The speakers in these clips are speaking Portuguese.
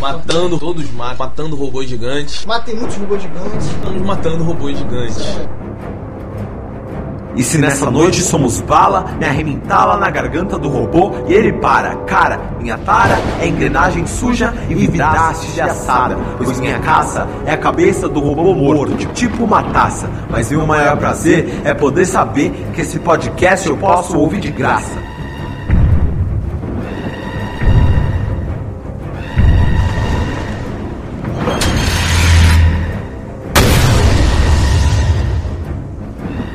Matando, todos matam, matando robôs gigantes. Matem muitos robôs gigantes. Estamos matando robôs gigantes. E se nessa noite somos bala, me arrebentá-la na garganta do robô e ele para. Cara, minha tara é engrenagem suja e vidraste de assada. Pois minha caça é a cabeça do robô morto, tipo uma taça. Mas meu maior prazer é poder saber que esse podcast eu posso ouvir de graça.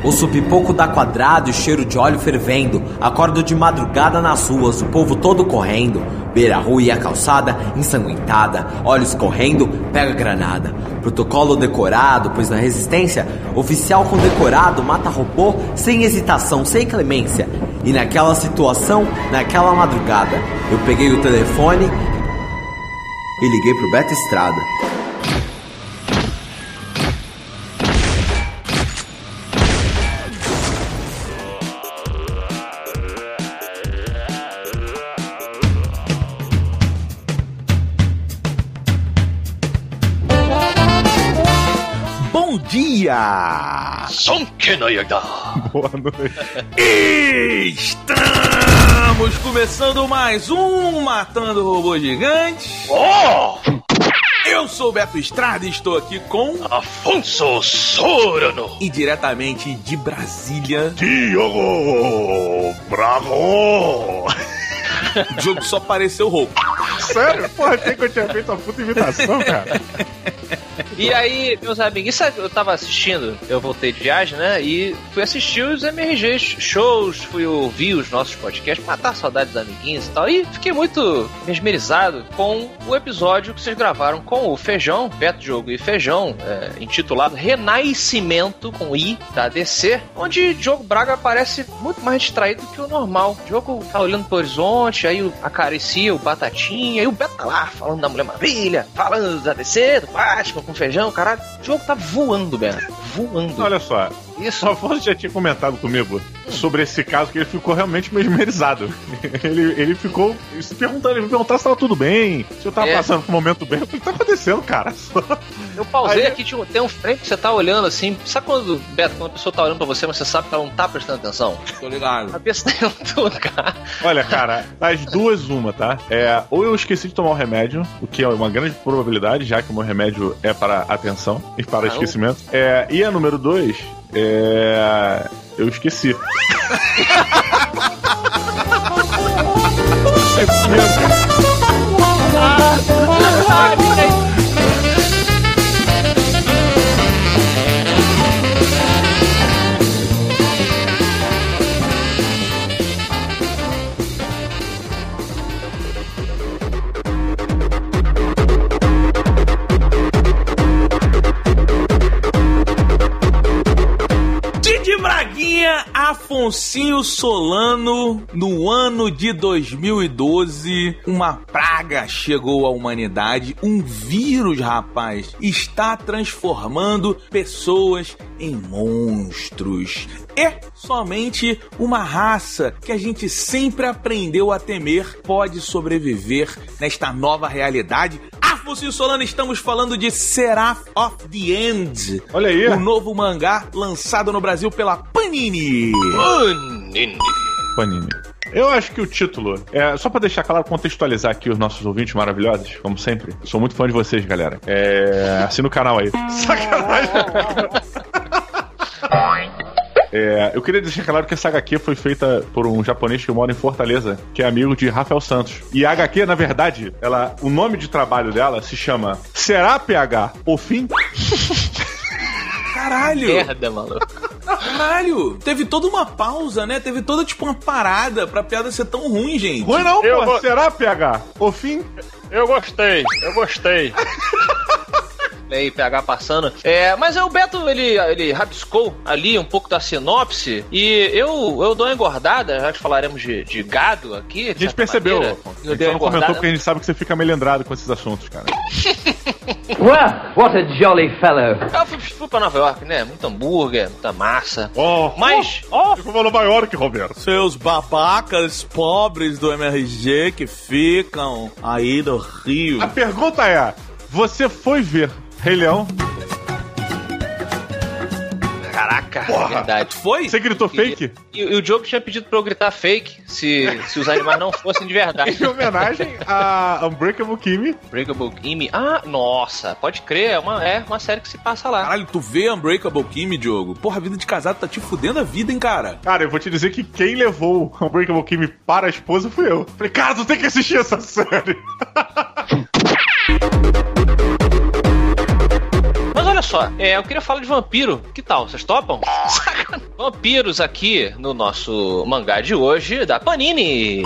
Ouço pipoco da quadrado e cheiro de óleo fervendo. Acordo de madrugada nas ruas, o povo todo correndo. Beira a rua e a calçada ensanguentada. Olhos correndo, pega granada. Protocolo decorado, pois na resistência, oficial condecorado mata robô sem hesitação, sem clemência. E naquela situação, naquela madrugada, eu peguei o telefone e liguei pro Beto Estrada. Dia! Boa noite. Estamos começando mais um Matando Robô Gigante. Oh! Eu sou o Beto Estrada e estou aqui com. Afonso Sorano! E diretamente de Brasília, Diogo Bravo! o jogo só pareceu roubo. Sério? Porra, achei que eu tinha feito uma puta imitação, cara. E aí, meus amigos, sabe, eu tava assistindo, eu voltei de viagem, né? E fui assistir os MRGs shows, fui ouvir os nossos podcasts, matar saudades dos amiguinhos e tal. E fiquei muito mesmerizado com o episódio que vocês gravaram com o Feijão, Beto Diogo e Feijão, é, intitulado Renascimento com I da DC, onde Diogo Braga parece muito mais distraído que o normal. O Diogo tá olhando pro horizonte, aí o- acaricia o Batatinha, e o Beto tá lá falando da Mulher Maravilha, falando da DC, do Batman com feijão, caralho. O jogo tá voando, Beto. Voando. Olha só, Isso. o Afonso já tinha comentado comigo sobre esse caso que ele ficou realmente mesmerizado. Ele, ele ficou se perguntando, ele me perguntar se tava tudo bem, se eu tava É. passando por um momento bem. O que tá acontecendo, cara? Eu pausei Aí- aqui, tipo, tem um frame que você tá olhando assim. Sabe quando, Beto, quando a pessoa tá olhando pra você, mas você sabe que ela não tá prestando atenção? Tô ligado. A cabeça tá em outro lugar. Olha, cara, das duas, uma, tá? É, ou eu esqueci de tomar o remédio, o que é uma grande probabilidade, já que o meu remédio é para atenção e para Ah, esquecimento. É, e a número dois, é. Eu esqueci. é Braguinha, Afonsinho Solano, no ano de 2012, uma praga chegou à humanidade, um vírus, rapaz, está transformando pessoas em monstros. É somente uma raça que a gente sempre aprendeu a temer pode sobreviver nesta nova realidade. Afonso Solano, estamos falando de Seraph of the End. Olha aí. O novo mangá lançado no Brasil pela Panini. Panini. Panini. Eu acho que o título, é só pra deixar claro, contextualizar aqui os nossos ouvintes maravilhosos, como sempre. Sou muito fã de vocês, galera. É, assina o canal aí. Sacanagem. É, eu queria deixar claro que essa HQ foi feita por um japonês que mora em Fortaleza, que é amigo de Rafael Santos. E a HQ, na verdade, ela, o nome de trabalho dela se chama Será PH o fim? Caralho! Merda, maluco. Caralho! Teve toda uma pausa, né? Teve toda, tipo, uma parada pra piada ser tão ruim, gente. Ruim não, Eu pô. vou- Será PH o fim? Eu gostei, eu gostei. aí, PH passando. É, mas aí o Beto, ele, ele rabiscou ali um pouco da sinopse e eu, eu dou uma engordada, já que falaremos de, de gado aqui. A gente percebeu. Maneira, a gente só não comentou porque a gente sabe que você fica melendrado com esses assuntos, cara. well, what a jolly fellow. Eu fui, fui pra Nova York, né? Muito hambúrguer, muita massa. Oh, mas, ó. Oh, oh. pra Nova York, Roberto. Seus babacas pobres do MRG que ficam aí do Rio. A pergunta é: você foi ver Rei Leão? Caraca, Porra. é verdade. Foi? Você gritou fake? E, e, o Diogo tinha pedido pra eu gritar fake se, se os animais não fossem de verdade. em homenagem a Unbreakable Kimmy. Unbreakable Kimmy? Ah, nossa, pode crer, é uma, é uma série que se passa lá. Caralho, tu vê Unbreakable Kimmy, Diogo? Porra, a vida de casado tá te fudendo a vida, hein, cara? Cara, eu vou te dizer que quem levou Unbreakable Kimmy para a esposa fui eu. Falei, cara, tu tem que assistir essa série. só, é, eu queria falar de vampiro. Que tal? Vocês topam? Vampiros aqui no nosso mangá de hoje da Panini.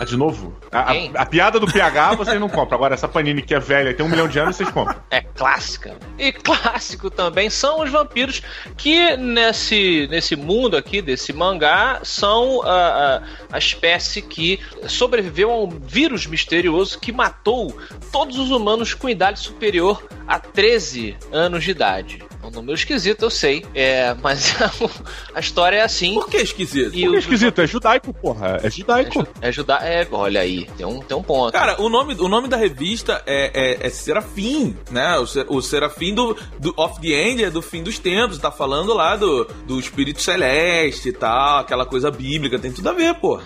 Ah, de novo? A, a, a, piada do PH vocês não compram. Agora, essa Panini que é velha e tem um milhão de anos, vocês compram. É clássica. E clássico também são os vampiros que nesse, nesse mundo aqui, desse mangá, são a, a, a espécie que sobreviveu a um vírus misterioso que matou todos os humanos com idade superior a 13 anos de idade. É um número esquisito, eu sei. É, mas a história é assim. Por que esquisito? E Por que é esquisito? É judaico, porra. É judaico. É, ju é É, olha aí, tem um, tem um ponto. Cara, o nome, o nome da revista é, é, é Serafim, né? O, o Serafim do, do Of the End é do fim dos tempos. Tá falando lá do, do Espírito Celeste e tal, aquela coisa bíblica. Tem tudo a ver, pô.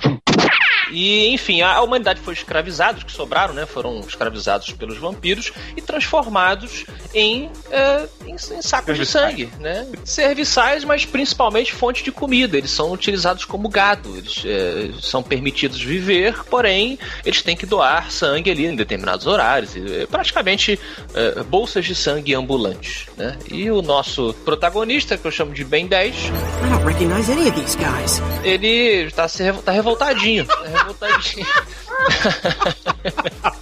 E, enfim, a humanidade foi escravizada, os que sobraram, né? Foram escravizados pelos vampiros e transformados em, é, em, em sacos de sangue, né? Serviçais, mas principalmente fonte de comida. Eles são utilizados como gado. Eles é, são permitidos viver, porém, eles têm que doar sangue ali em determinados horários. É, praticamente é, bolsas de sangue ambulantes, né? E o nosso protagonista, que eu chamo de Ben 10, ele está tá revoltadinho. Tá revoltadinho.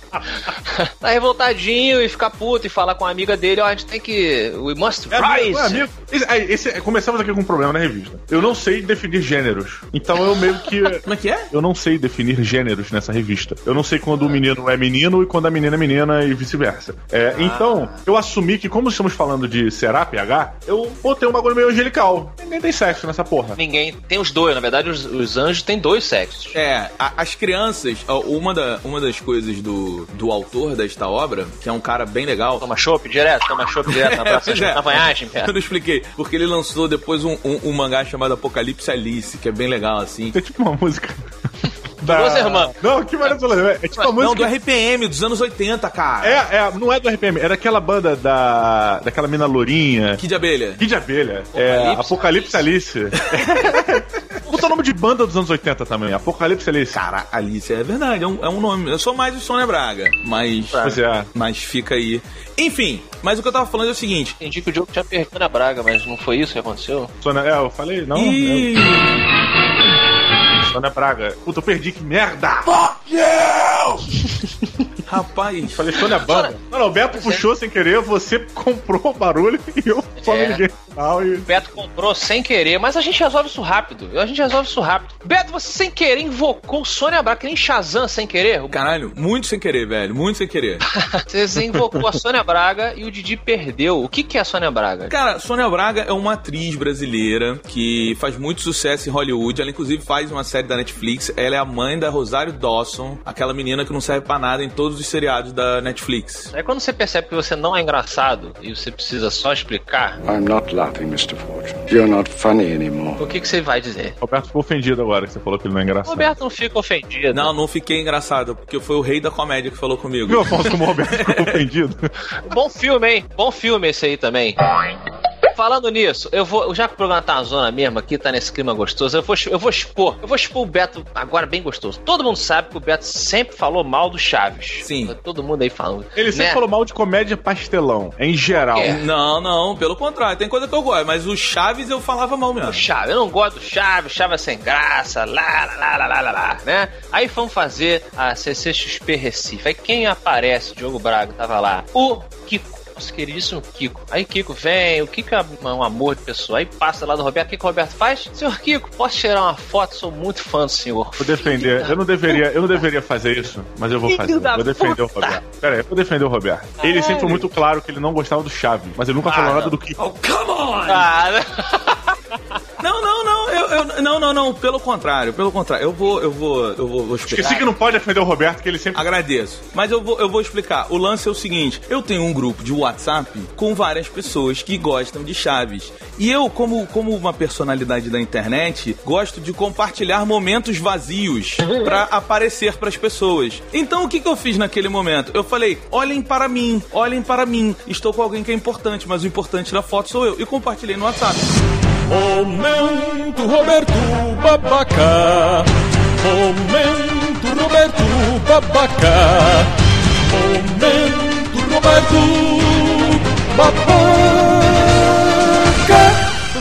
tá revoltadinho e ficar puto e falar com a amiga dele, ó, a gente tem que. We must é, rise. É, amigo, esse, esse, começamos aqui com um problema na revista. Eu não sei definir gêneros. Então eu meio que. Como é que é? Eu não sei definir gêneros nessa revista. Eu não sei quando o menino é menino e quando a menina é menina e vice-versa. É, ah. Então, eu assumi que, como estamos falando de será PH, eu botei um bagulho meio angelical. Ninguém tem sexo nessa porra. Ninguém. Tem os dois, na verdade, os, os anjos têm dois sexos. É, a, as crianças, uma, da, uma das coisas do, do autor desta obra, que é um cara bem legal. Toma chopp direto, toma chopp direto na praça é. na vanhagem, cara. Eu não expliquei, porque ele lançou depois um, um, um mangá chamado Apocalipse Alice, que é bem legal, assim. É tipo uma música. Da... Duas irmãs. Não, que maravilha. É tipo a música. Não, do RPM, dos anos 80, cara. É, é, não é do RPM, é daquela banda da. daquela mina lourinha. Kid Abelha. Kid Abelha. É, Apocalipse Alice. Puta nome de banda dos anos 80 também. Apocalipse Alice. Cara, Alice é verdade, é um, é um nome. Eu sou mais o Sônia Braga. Mas. Pois é. Mas fica aí. Enfim, mas o que eu tava falando é o seguinte. Entendi que o jogo tinha perdido a Braga, mas não foi isso que aconteceu? Sônia, é, eu falei, não. E... Eu... Sônia Braga. Puta, eu perdi, que merda! Fuck you! Rapaz. Falei, Sônia Banda. Não, não, o Beto puxou sem querer, você comprou o barulho e eu é. me liguei e... O Beto comprou sem querer, mas a gente resolve isso rápido. A gente resolve isso rápido. Beto, você sem querer invocou Sônia Braga, que nem Shazam sem querer. Caralho, muito sem querer, velho. Muito sem querer. você invocou a Sônia Braga e o Didi perdeu. O que, que é a Sônia Braga? Cara, Sônia Braga é uma atriz brasileira que faz muito sucesso em Hollywood. Ela, inclusive, faz uma série da Netflix. Ela é a mãe da Rosário Dawson, aquela menina que não serve pra nada em todos os seriados da Netflix. É quando você percebe que você não é engraçado e você precisa só explicar. I'm not laughing, Mr. Fortune. You're not funny anymore. O que, que você vai dizer? Roberto ficou ofendido agora que você falou que ele não é engraçado. Roberto não fica ofendido. Não, não fiquei engraçado, porque foi o rei da comédia que falou comigo. Viu, Afonso, como o Roberto ficou ofendido? Bom filme, hein? Bom filme esse aí também. Falando nisso, eu vou. Já que o programa tá na zona mesmo aqui, tá nesse clima gostoso, eu vou, eu vou expor. Eu vou expor o Beto agora bem gostoso. Todo mundo sabe que o Beto sempre falou mal do Chaves. Sim. Todo mundo aí falando. Ele sempre né? falou mal de comédia pastelão, em geral. É. Não, não, pelo contrário. Tem coisa que eu gosto, mas o Chaves eu falava mal mesmo. O Chaves, eu não gosto do Chaves, Chaves é sem graça, lá, lá, lá, lá, lá, lá, né? Aí fomos fazer a CCXP Recife. Aí quem aparece, Diogo Braga tava lá? O Kiko nosso queridíssimo Kiko. Aí Kiko vem, o Kiko é um amor de pessoa. Aí passa lá do Roberto, o que, que o Roberto faz? Senhor Kiko, posso tirar uma foto? Sou muito fã do senhor. Vou defender. Eu não deveria, eu não deveria fazer isso, mas eu vou Filho fazer. da Vou defender puta. o Roberto. Pera aí, eu vou defender o Roberto. Ele sempre foi muito claro que ele não gostava do Chave, mas ele nunca falou Ah, nada não. do Kiko. Ah, Não, não, não, eu, eu- não, não, não, pelo contrário, pelo contrário. Eu vou, eu vou, eu vou, vou explicar. Esqueci que não pode defender o Roberto, que ele sempre. Agradeço. Mas eu vou, eu vou explicar. O lance é o seguinte: eu tenho um grupo de WhatsApp com várias pessoas que gostam de chaves. E eu, como, como uma personalidade da internet, gosto de compartilhar momentos vazios pra aparecer pras pessoas. Então o que, que eu fiz naquele momento? Eu falei: olhem para mim, olhem para mim. Estou com alguém que é importante, mas o importante da foto sou eu. E compartilhei no WhatsApp. Momento Roberto Babaca. Momento Roberto Babaca. Momento Roberto Babaca.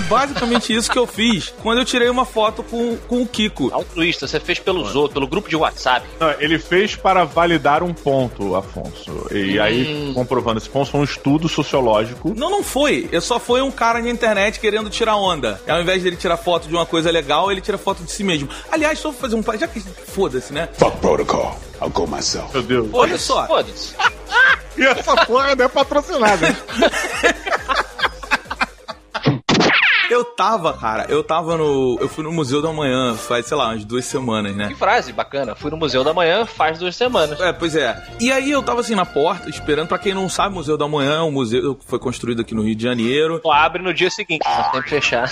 Basicamente isso que eu fiz quando eu tirei uma foto com, com o Kiko. altruísta, você fez pelos outros, pelo grupo de WhatsApp. Não, ele fez para validar um ponto, Afonso. E aí, comprovando esse ponto, foi um estudo sociológico. Não, não foi. Eu só foi um cara na internet querendo tirar onda. Ao invés dele tirar foto de uma coisa legal, ele tira foto de si mesmo. Aliás, só vou fazer um. Já que. Foda-se, né? Fuck protocol. I'll go myself. Meu Deus. Olha só. Foda-se. E essa porra não é patrocinada. tava, cara, eu tava no. Eu fui no Museu da Manhã faz, sei lá, umas duas semanas, né? Que frase bacana. Fui no Museu da Manhã faz duas semanas. É, pois é. E aí eu tava assim na porta, esperando. Pra quem não sabe, Museu da Manhã é um museu que foi construído aqui no Rio de Janeiro. Só abre no dia seguinte, não tem que fechar.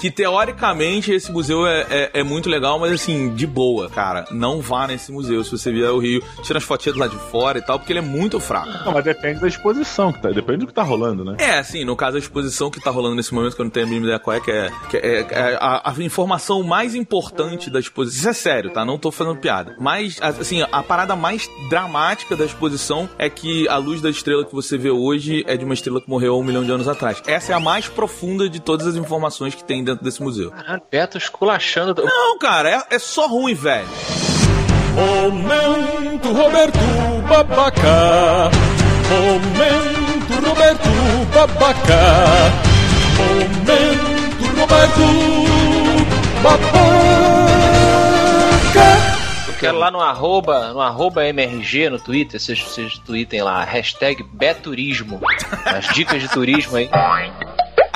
Que teoricamente esse museu é, é, é muito legal, mas assim, de boa, cara. Não vá nesse museu se você vier ao Rio. Tira as fotinhas lá de fora e tal, porque ele é muito fraco. Não, mas depende da exposição, que tá, depende do que tá rolando, né? É, assim, no caso a exposição que tá rolando nesse momento, que eu não tenho a mínima ideia qual é, que é, que é, é a, a informação mais importante da exposição. Isso é sério, tá? Não tô fazendo piada. Mas, assim, a parada mais dramática da exposição é que a luz da estrela que você vê hoje é de uma estrela que morreu há um milhão de anos atrás. Essa é a mais profunda de todas as informações que tem dentro desse museu. Caralho, Beto esculachando. Não, cara, é, é só ruim, velho. Momento Roberto Babaca. Momento Roberto Babaca. Momento Roberto Babaca. Eu quero lá no arroba, no arroba MRG no Twitter, vocês, vocês tweetem lá, hashtag Beturismo. As dicas de turismo aí.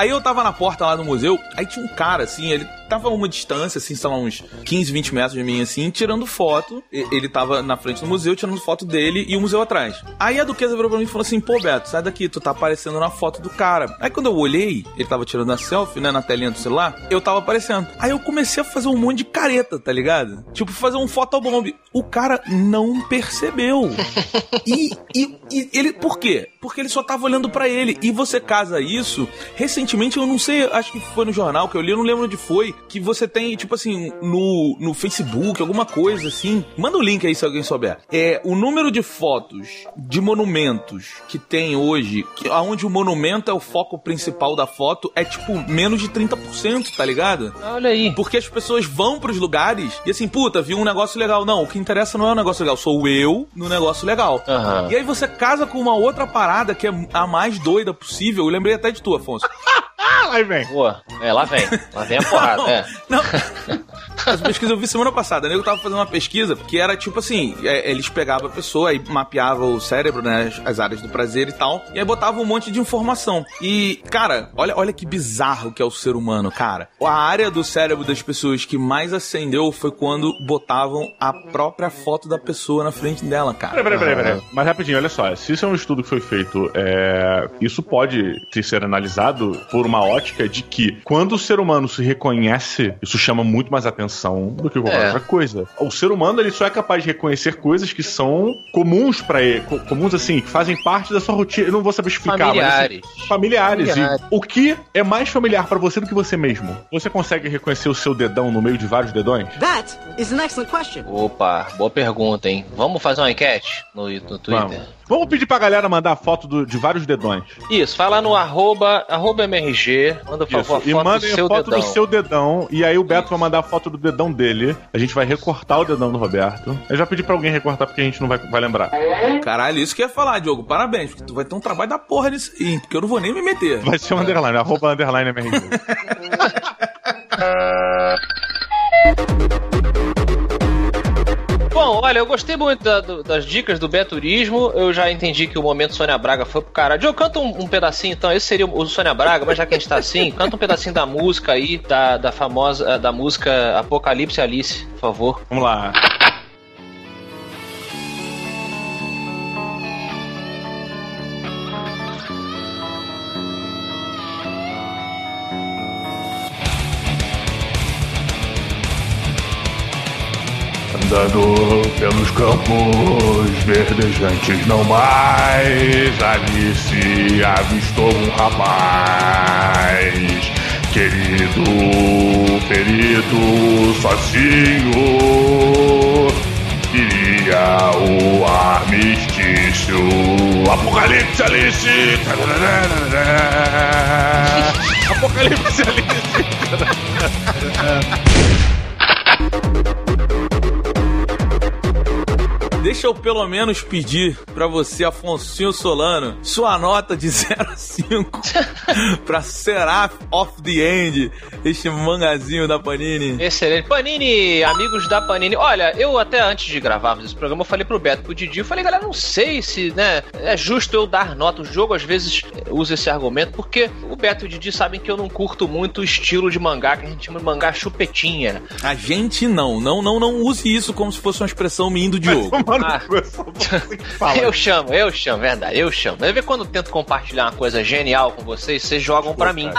Aí eu tava na porta lá do museu, aí tinha um cara, assim, ele tava a uma distância, assim, sei lá, uns 15, 20 metros de mim, assim, tirando foto. Ele tava na frente do museu, tirando foto dele e o museu atrás. Aí a Duquesa virou pra mim e falou assim, pô, Beto, sai daqui, tu tá aparecendo na foto do cara. Aí quando eu olhei, ele tava tirando a selfie, né, na telinha do celular, eu tava aparecendo. Aí eu comecei a fazer um monte de careta, tá ligado? Tipo, fazer um fotobomb. O cara não percebeu. E, e, e ele, por quê? Porque ele só tava olhando pra ele. E você casa isso. Recentemente, eu não sei, acho que foi no jornal que eu li, eu não lembro onde foi. Que você tem, tipo assim, no, no Facebook, alguma coisa assim. Manda o link aí se alguém souber. É o número de fotos de monumentos que tem hoje, que, onde o monumento é o foco principal da foto, é tipo menos de 30%, tá ligado? Olha aí. Porque as pessoas vão pros lugares e assim, puta, viu um negócio legal. Não, o que interessa não é o negócio legal, sou eu no negócio legal. Aham. E aí você casa com uma outra parada que é a mais doida possível. Eu lembrei até de tu, Afonso. Ah, aí vem. Boa. É, lá vem. Lá vem a porrada. É. Não. As pesquisas eu vi semana passada, né? Eu tava fazendo uma pesquisa que era tipo assim: é, eles pegavam a pessoa e mapeavam o cérebro, né? As, as áreas do prazer e tal. E aí botavam um monte de informação. E, cara, olha, olha que bizarro que é o ser humano, cara. A área do cérebro das pessoas que mais acendeu foi quando botavam a própria foto da pessoa na frente dela, cara. Peraí, peraí, peraí, peraí. Mas rapidinho, olha só. Se isso é um estudo que foi feito, é, isso pode ter ser analisado por uma ótica de que quando o ser humano se reconhece, isso chama muito mais atenção do que qualquer É. outra coisa. O ser humano ele só é capaz de reconhecer coisas que são comuns pra ele, co- comuns assim, que fazem parte da sua rotina. Eu não vou saber explicar, Familiares. mas assim, familiares. Familiares. E o que é mais familiar pra você do que você mesmo? Você consegue reconhecer o seu dedão no meio de vários dedões? That is an excellent question. Opa, boa pergunta, hein? Vamos fazer uma enquete no, no Twitter? Vamos. Vamos pedir pra galera mandar foto do- de vários dedões. Isso, vai lá no arroba, arroba MRG, manda por favor a e foto do mandem a seu foto dedão. do seu dedão. E aí o Beto vai mandar a foto do dedão dele. A gente vai recortar o dedão do Roberto. Eu já pedi pra alguém recortar porque a gente não vai, vai lembrar. Caralho, isso que eu ia falar, Diogo. Parabéns, porque tu vai ter um trabalho da porra nisso aí, porque eu não vou nem me meter. Vai ser um underline, arroba underline MRG. Olha, eu gostei muito da- do- das dicas do Beturismo. Eu já entendi que o momento Sônia Braga foi pro caralho. Diogo, canta um, um pedacinho então. Esse seria o Sônia Braga, mas já que a gente tá assim, canta um pedacinho da música aí, da, da famosa, da música Apocalipse Alice, por favor. Vamos lá. Andando pelos campos verdejantes, não mais. Alice avistou um rapaz querido, ferido, sozinho. Queria o armistício. Apocalipse Alice! Apocalipse Alice! Deixa eu pelo menos pedir pra você, Afonso Solano, sua nota de 0 a 5 pra Seraph of the End, este mangazinho da Panini. Excelente. Panini, amigos da Panini. Olha, eu até antes de gravarmos esse programa, eu falei pro Beto, pro Didi, eu falei, galera, não sei se, né, é justo eu dar nota. O jogo às vezes usa esse argumento, porque o Beto e o Didi sabem que eu não curto muito o estilo de mangá, que a gente chama de mangá chupetinha. A gente não, não, não, não use isso como se fosse uma expressão minha do Diogo. Ah. Eu chamo, eu chamo, verdade, eu chamo. Deve ver quando eu tento compartilhar uma coisa genial com vocês, vocês jogam pra mim.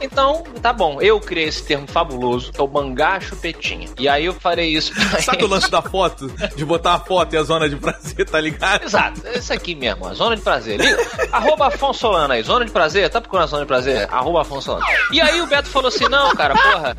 Então, tá bom, eu criei esse termo fabuloso, que é o mangá chupetinha. E aí eu farei isso pra Sabe o lance da foto? De botar a foto e a zona de prazer, tá ligado? Exato, esse aqui mesmo, a zona de prazer. Liga, arroba Afonso Solano aí, zona de prazer, tá procurando a zona de prazer? Arroba Afonso Solano. E aí o Beto falou assim: não, cara, porra.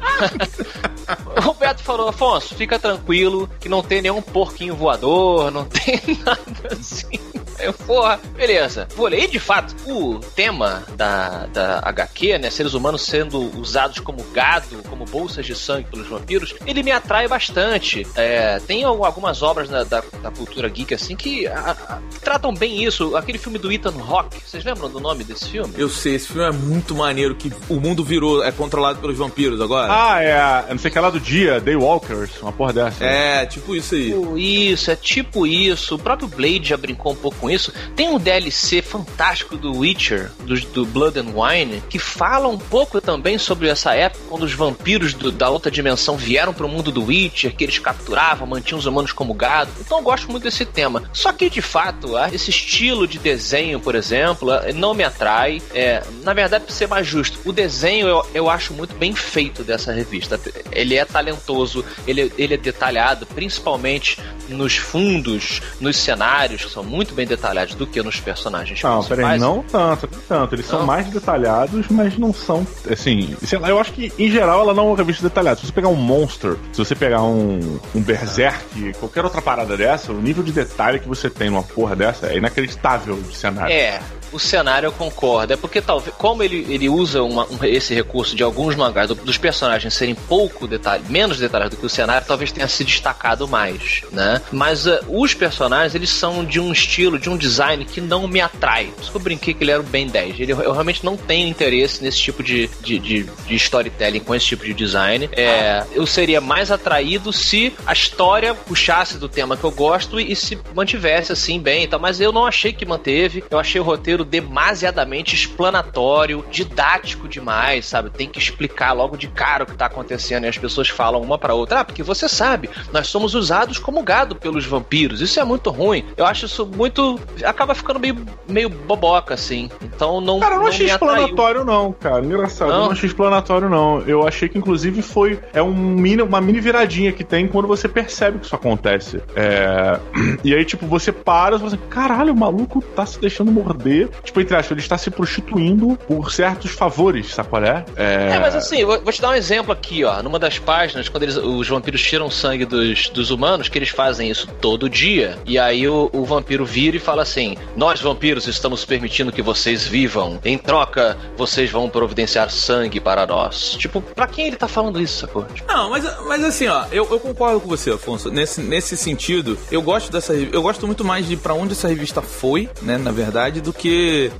O Beto falou: Afonso, fica tranquilo, que não tem nenhum porquinho voador, não tem nada assim. Eu, porra, beleza. Vou ler. E de fato, o tema da, da HQ, né? Seres humanos sendo usados como gado, como bolsas de sangue pelos vampiros, ele me atrai bastante. É, tem al- algumas obras da, da, da cultura geek, assim, que a- a- tratam bem isso. Aquele filme do Ethan Hawke, vocês lembram do nome desse filme? Eu sei, esse filme é muito maneiro, que o mundo virou, é controlado pelos vampiros agora. Ah, é. Eu não sei o que é lá do dia, Daywalkers, uma porra dessa. É, tipo isso aí. Tipo Isso, é tipo isso. O próprio Blade já brincou um pouco com isso. Tem um DLC fantástico do Witcher, do, do Blood and Wine, que fala um pouco também sobre essa época, quando os vampiros do- da outra dimensão vieram pro mundo do Witcher, que eles capturavam, mantinham os humanos como gado. Então eu gosto muito desse tema. Só que, de fato, ah, esse estilo de desenho, por exemplo, ah, não me atrai. É, na verdade, pra ser mais justo, o desenho eu, eu acho muito bem feito dessa revista. Ele é talentoso, ele, ele é detalhado, principalmente nos fundos, nos cenários, que são muito bem detalhados do que nos personagens Não, principais. peraí, não tanto, não tanto. Eles são Não? mais detalhados, mas não são. Assim, sei lá, eu acho que em geral ela não é uma revista detalhada. Se você pegar um Monster, se você pegar um, um Berserk, qualquer outra parada dessa, o nível de detalhe que você tem numa porra dessa é inacreditável de cenário. É, o cenário eu concordo. É porque talvez, como ele, ele usa uma- um- esse recurso de alguns mangás, do- dos personagens serem pouco detalhe, menos detalhados do que o cenário, talvez tenha se destacado mais, né? Mas eh, os personagens, eles são de um estilo, de um design que não me atrai. Por isso que eu brinquei que ele era o Ben 10. Ele, eu realmente não tenho interesse nesse tipo de, de, de, de storytelling com esse tipo de design. É, eu seria mais atraído se a história puxasse do tema que eu gosto e, e se mantivesse assim bem e tal. Mas eu não achei que manteve. Eu achei o roteiro demasiadamente explanatório, didático demais, sabe? Tem que explicar logo de cara o que tá acontecendo e as pessoas falam uma pra outra. Ah, porque você sabe, nós somos usados como gado pelos vampiros. Isso é muito ruim. Eu acho isso muito. acaba ficando meio, meio boboca, assim. Então não. Cara, eu não, achei me atraiu. explanatório, não, cara. Engraçado, eu Não? não achei explanatório, não. Eu achei que, inclusive, foi. É um mini, uma mini viradinha que tem quando você percebe que isso acontece. É, E aí, tipo, você para e fala assim: caralho, o maluco tá se deixando morder tipo, entre aspas, ele está se prostituindo por certos favores, sabe qual é? É, mas assim, vou vou te dar um exemplo aqui, ó. Numa das páginas, quando eles- os vampiros tiram sangue dos, dos humanos, que eles fazem isso todo dia. E aí o, o vampiro vira e fala assim: Nós, vampiros, estamos permitindo que vocês vivam. Em troca, vocês vão providenciar sangue para nós. Tipo, pra quem ele tá falando isso, sacou? Tipo, Não, mas, mas assim, ó, eu, eu concordo com você, Afonso. Nesse, nesse sentido, eu gosto dessa Eu gosto muito mais de pra onde essa revista foi, né, na verdade, do que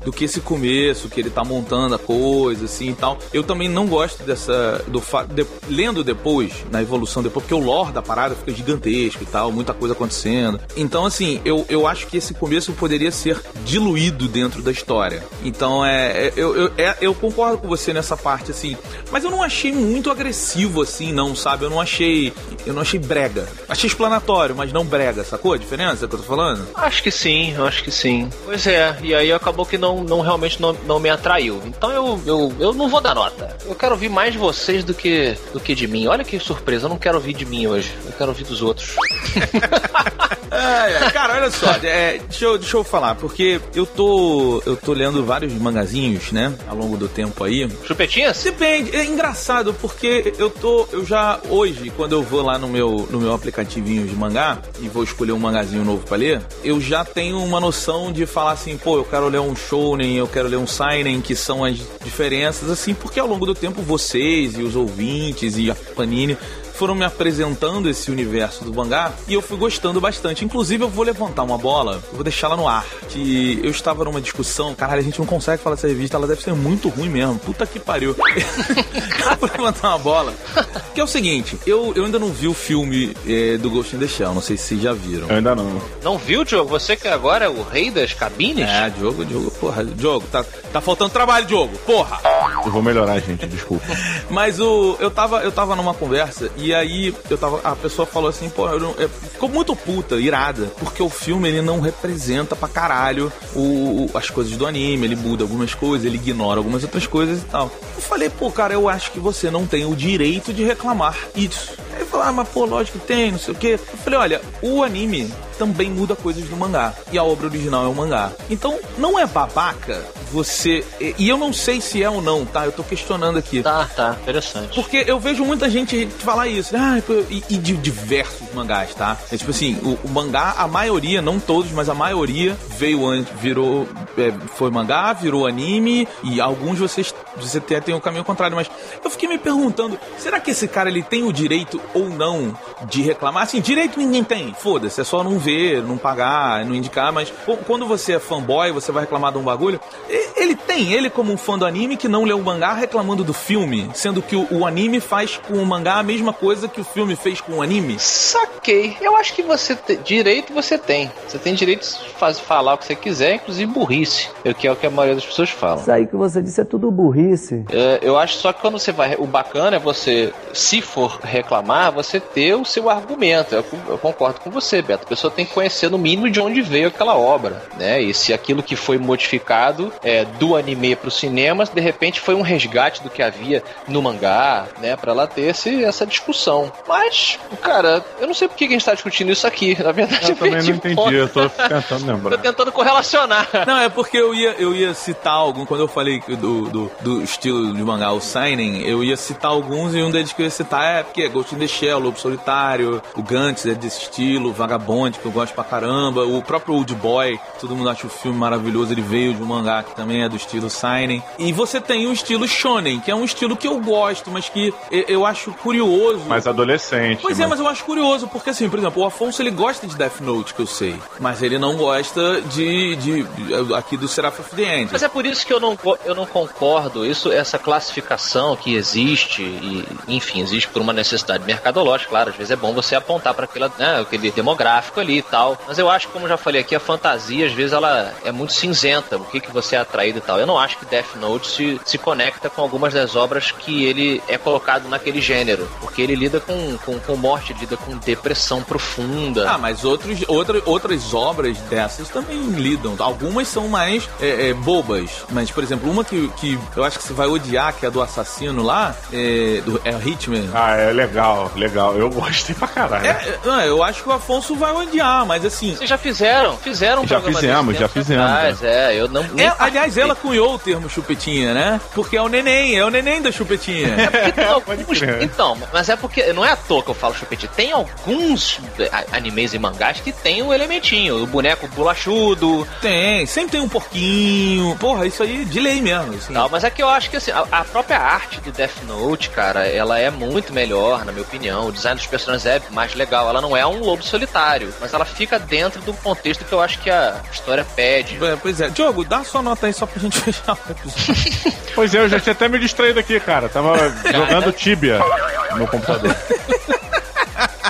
do que esse começo, que ele tá montando a coisa, assim e tal. Eu também não gosto dessa. do. De, lendo depois, na evolução depois, porque o lore da parada fica gigantesco e tal, muita coisa acontecendo. Então, assim, eu, eu acho que esse começo poderia ser diluído dentro da história. Então, é. é- eu, eu, é- eu concordo com você nessa parte, assim. Mas eu não achei muito agressivo, assim, não, sabe? Eu não achei. Eu não achei brega. Achei explanatório, mas não brega, sacou a diferença que eu tô falando? Acho que sim, acho que sim. Pois é, e aí acabou que não, não realmente não, não me atraiu. Então eu, eu, eu não vou dar nota. Eu quero ouvir mais de vocês do que, do que de mim. Olha que surpresa, eu não quero ouvir de mim hoje. Eu quero ouvir dos outros. É, cara, olha só, é, deixa, eu, deixa eu falar, porque eu tô. Eu tô lendo vários mangazinhos, né? Ao longo do tempo aí. Chupetinhas? Depende, é engraçado, porque eu tô. Eu já. Hoje, quando eu vou lá no meu, no meu aplicativinho de mangá e vou escolher um mangazinho novo pra ler, eu já tenho uma noção de falar assim, pô, eu quero ler um shounen, eu quero ler um seinen, que são as diferenças, assim, porque ao longo do tempo vocês e os ouvintes e a Panini foram me apresentando esse universo do mangá e eu fui gostando bastante. Inclusive, eu vou levantar uma bola, eu vou deixá-la no ar. Que eu estava numa discussão, caralho, a gente não consegue falar dessa revista, ela deve ser muito ruim mesmo. Puta que pariu. eu vou levantar uma bola. Que é o seguinte, eu, eu ainda não vi o filme eh, do Ghost in the Shell, não sei se vocês já viram. Eu ainda não. Não viu, Diogo? Você que agora é o rei das cabines? É, Diogo, Diogo, porra, Diogo, tá, tá faltando trabalho, Diogo, porra! Eu vou melhorar, gente, desculpa. Mas o. Eu tava, eu tava numa conversa e aí eu tava. A pessoa falou assim, pô, é, ficou muito puta, irada, porque o filme ele não representa pra caralho o, o- as coisas do anime, ele muda algumas coisas, ele ignora algumas outras coisas e tal. Eu falei, pô, cara, eu acho que você não tem o direito de reclamar isso. Aí ele falou, ah, mas pô, lógico que tem, não sei o quê. Eu falei, olha, o anime também muda coisas do mangá. E a obra original é o mangá. Então, não é babaca você. E eu não sei se é ou não, tá? Eu tô questionando aqui. Tá, tá, interessante. Porque eu vejo muita gente falar isso, ah, pô, e, e de diversos mangás, tá? É tipo assim, o, o mangá, a maioria, não todos, mas a maioria veio antes, virou, é, foi mangá, virou anime, e alguns vocês, você até tem o caminho contrário, mas eu fiquei me perguntando, será que esse cara ele tem o direito ou não de reclamar? Assim, direito ninguém tem, foda-se, é só não ver, não pagar, não indicar, mas qu- quando você é fanboy, você vai reclamar de um bagulho, ele tem, ele como um fã do anime que não leu o mangá reclamando do filme, sendo que o, o anime faz com o mangá a mesma coisa que o filme fez com o anime. Saquei. Eu acho que você te- direito você tem. Você tem direito de faz, falar o que você quiser, inclusive burrice. É o que é o que a maioria das pessoas falam. Isso aí que você disse é tudo burrice. É, eu acho só que quando você vai. O bacana é você, se for reclamar, você ter o seu argumento. Eu, eu concordo com você, Beto. A pessoa tem que conhecer no mínimo de onde veio aquela obra, né? E se aquilo que foi modificado é, do anime para os cinemas, de repente foi um resgate do que havia no mangá, né? Pra ela ter esse, essa discussão. Mas, cara, eu não sei por que a gente tá discutindo isso aqui. Na verdade, Eu também perdi não entendi, ponto. eu tô tentando Tô lembrar. tentando correlacionar. Não, é porque eu ia, eu ia citar algum, quando eu falei do, do, do estilo de mangá, o Seinen, eu ia citar alguns e um deles que eu ia citar é porque é Ghost in the Shell, Lobo Solitário, o Gantz é desse estilo, Vagabond, que eu gosto pra caramba, o próprio Old Boy, todo mundo acha o filme maravilhoso, ele veio de um mangá que também é do estilo Seinen. E você tem o estilo Shonen, que é um estilo que eu gosto, mas que eu, eu acho curioso. Mas adolescente. Pois é, mas eu acho curioso, porque assim, por exemplo, o Afonso ele gosta de Death Note, que eu sei, mas ele não gosta de, de aqui do Seraph of the End. Mas é por isso que eu não, eu não concordo. Isso, essa classificação que existe, e, enfim, existe por uma necessidade mercadológica, claro. Às vezes é bom você apontar para né, aquele demográfico ali e tal. Mas eu acho, como já falei aqui, a fantasia, às vezes, ela é muito cinzenta. O que, que você é atraído e tal. Eu não acho que Death Note se, se conecta com algumas das obras que ele é colocado naquele gênero. Porque ele lida com, com, com morte, lida com depressão profunda. Ah, mas outros, outra, outras obras dessas também lidam. Algumas são mais é, é, bobas. Mas, por exemplo, uma que, que eu acho que você vai odiar, que é a do assassino lá, é, do, é Hitman. Ah, é legal, legal. Eu gostei pra caralho. É, não, eu acho que o Afonso vai odiar, mas assim. Vocês já fizeram? Fizeram um Já programa fizemos, desse já tempo fizemos, atrás, É, eu não. É, nem aliás, ela cunhou o termo chupetinha, né? Porque é o neném, é o neném da chupetinha. Tem alguns- crer. então, mas é porque não é à toa que eu falo chupetinho. Tem alguns a- animes e mangás que tem o elementinho, o boneco bolachudo, tem, sempre tem um porquinho. Porra, isso aí de lei mesmo. Assim. tal. Mas é que eu acho que assim, a, a própria arte do Death Note, cara, ela é muito melhor, na minha opinião. O design dos personagens é mais legal. Ela não é um lobo solitário, mas ela fica dentro do contexto que eu acho que a história pede. É, pois é. Diogo, dá sua nota aí só pra gente fechar o episódio. Pois é, eu já tinha até me distraído aqui, cara. Tava jogando Tibia no computador.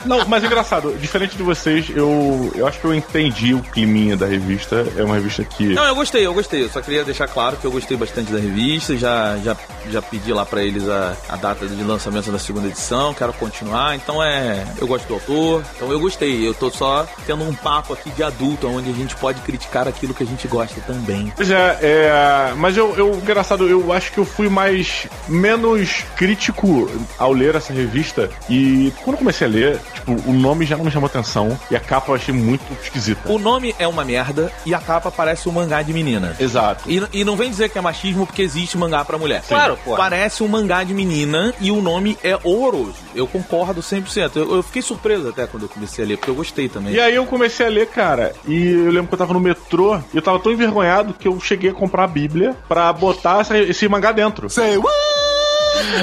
Não, mas é engraçado, diferente de vocês, eu, eu acho que eu entendi o climinha da revista. É uma revista que. Não, eu gostei, eu gostei. Eu só queria deixar claro que eu gostei bastante da revista. Já, já, já pedi lá pra eles a, a data de lançamento da segunda edição. Quero continuar. Então é. Eu gosto do autor. Então eu gostei. Eu tô só tendo um papo aqui de adulto, onde a gente pode criticar aquilo que a gente gosta também. Pois é, é, mas eu, eu, engraçado, eu acho que eu fui mais, menos crítico ao ler essa revista. E quando eu comecei a ler, tipo, o nome já não me chamou atenção e a capa eu achei muito esquisita. O nome é uma merda e a capa parece um mangá de menina. Exato. E, e não vem dizer que é machismo porque existe mangá pra mulher. Claro, pô. Parece um mangá de menina e o nome é horroroso. Eu concordo 100%. Eu, eu fiquei surpreso até quando eu comecei a ler, porque eu gostei também. E aí eu comecei a ler, cara, e eu lembro que eu tava no metrô e eu tava tão envergonhado que eu cheguei a comprar a Bíblia pra botar essa- esse mangá dentro.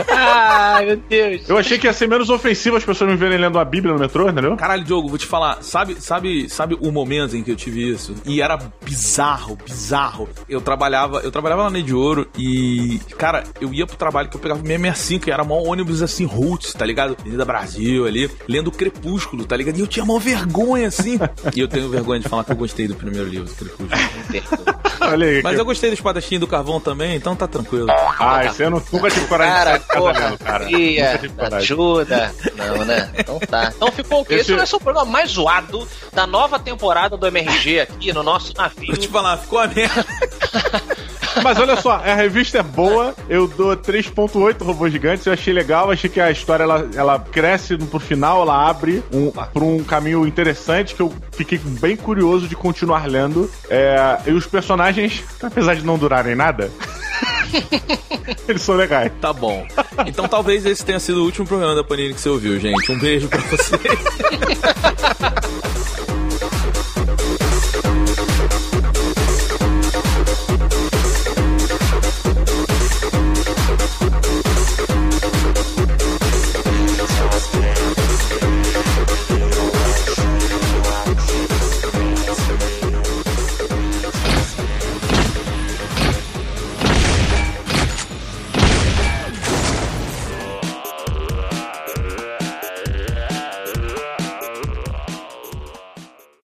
Ai, meu Deus. Eu achei que ia ser menos ofensivo as pessoas me verem lendo a Bíblia no metrô, entendeu? Caralho, Diogo, vou te falar, sabe, sabe, sabe o momento em que eu tive isso? E era bizarro, bizarro. Eu trabalhava, eu trabalhava na Ney de Ouro e, cara, eu ia pro trabalho que eu pegava o 665, e era mó ônibus assim, roots, tá ligado? Avenida Brasil ali, lendo Crepúsculo, tá ligado? E eu tinha mó vergonha assim. e eu tenho vergonha de falar que eu gostei do primeiro livro, Crepúsculo. Olha aí. Mas que- eu gostei do espadachim do carvão também, então tá tranquilo. Ah, esse ano nunca tive coragem de Cara, casa porra, coragem. ajuda. Não, né? Então tá. Então ficou o quê? Esse vai ser o programa mais zoado da nova temporada do MRG aqui no nosso navio. Vou te falar, ficou a merda. Mas olha só, a revista é boa, eu dou 3.8 robôs gigantes, eu achei legal, achei que a história ela, ela cresce no- pro final, ela abre um, pra um caminho interessante que eu fiquei bem curioso de continuar lendo. É, e os personagens, apesar de não durarem nada, eles são legais. Tá bom. Então talvez esse tenha sido o último programa da Panini que você ouviu, gente. Um beijo pra vocês.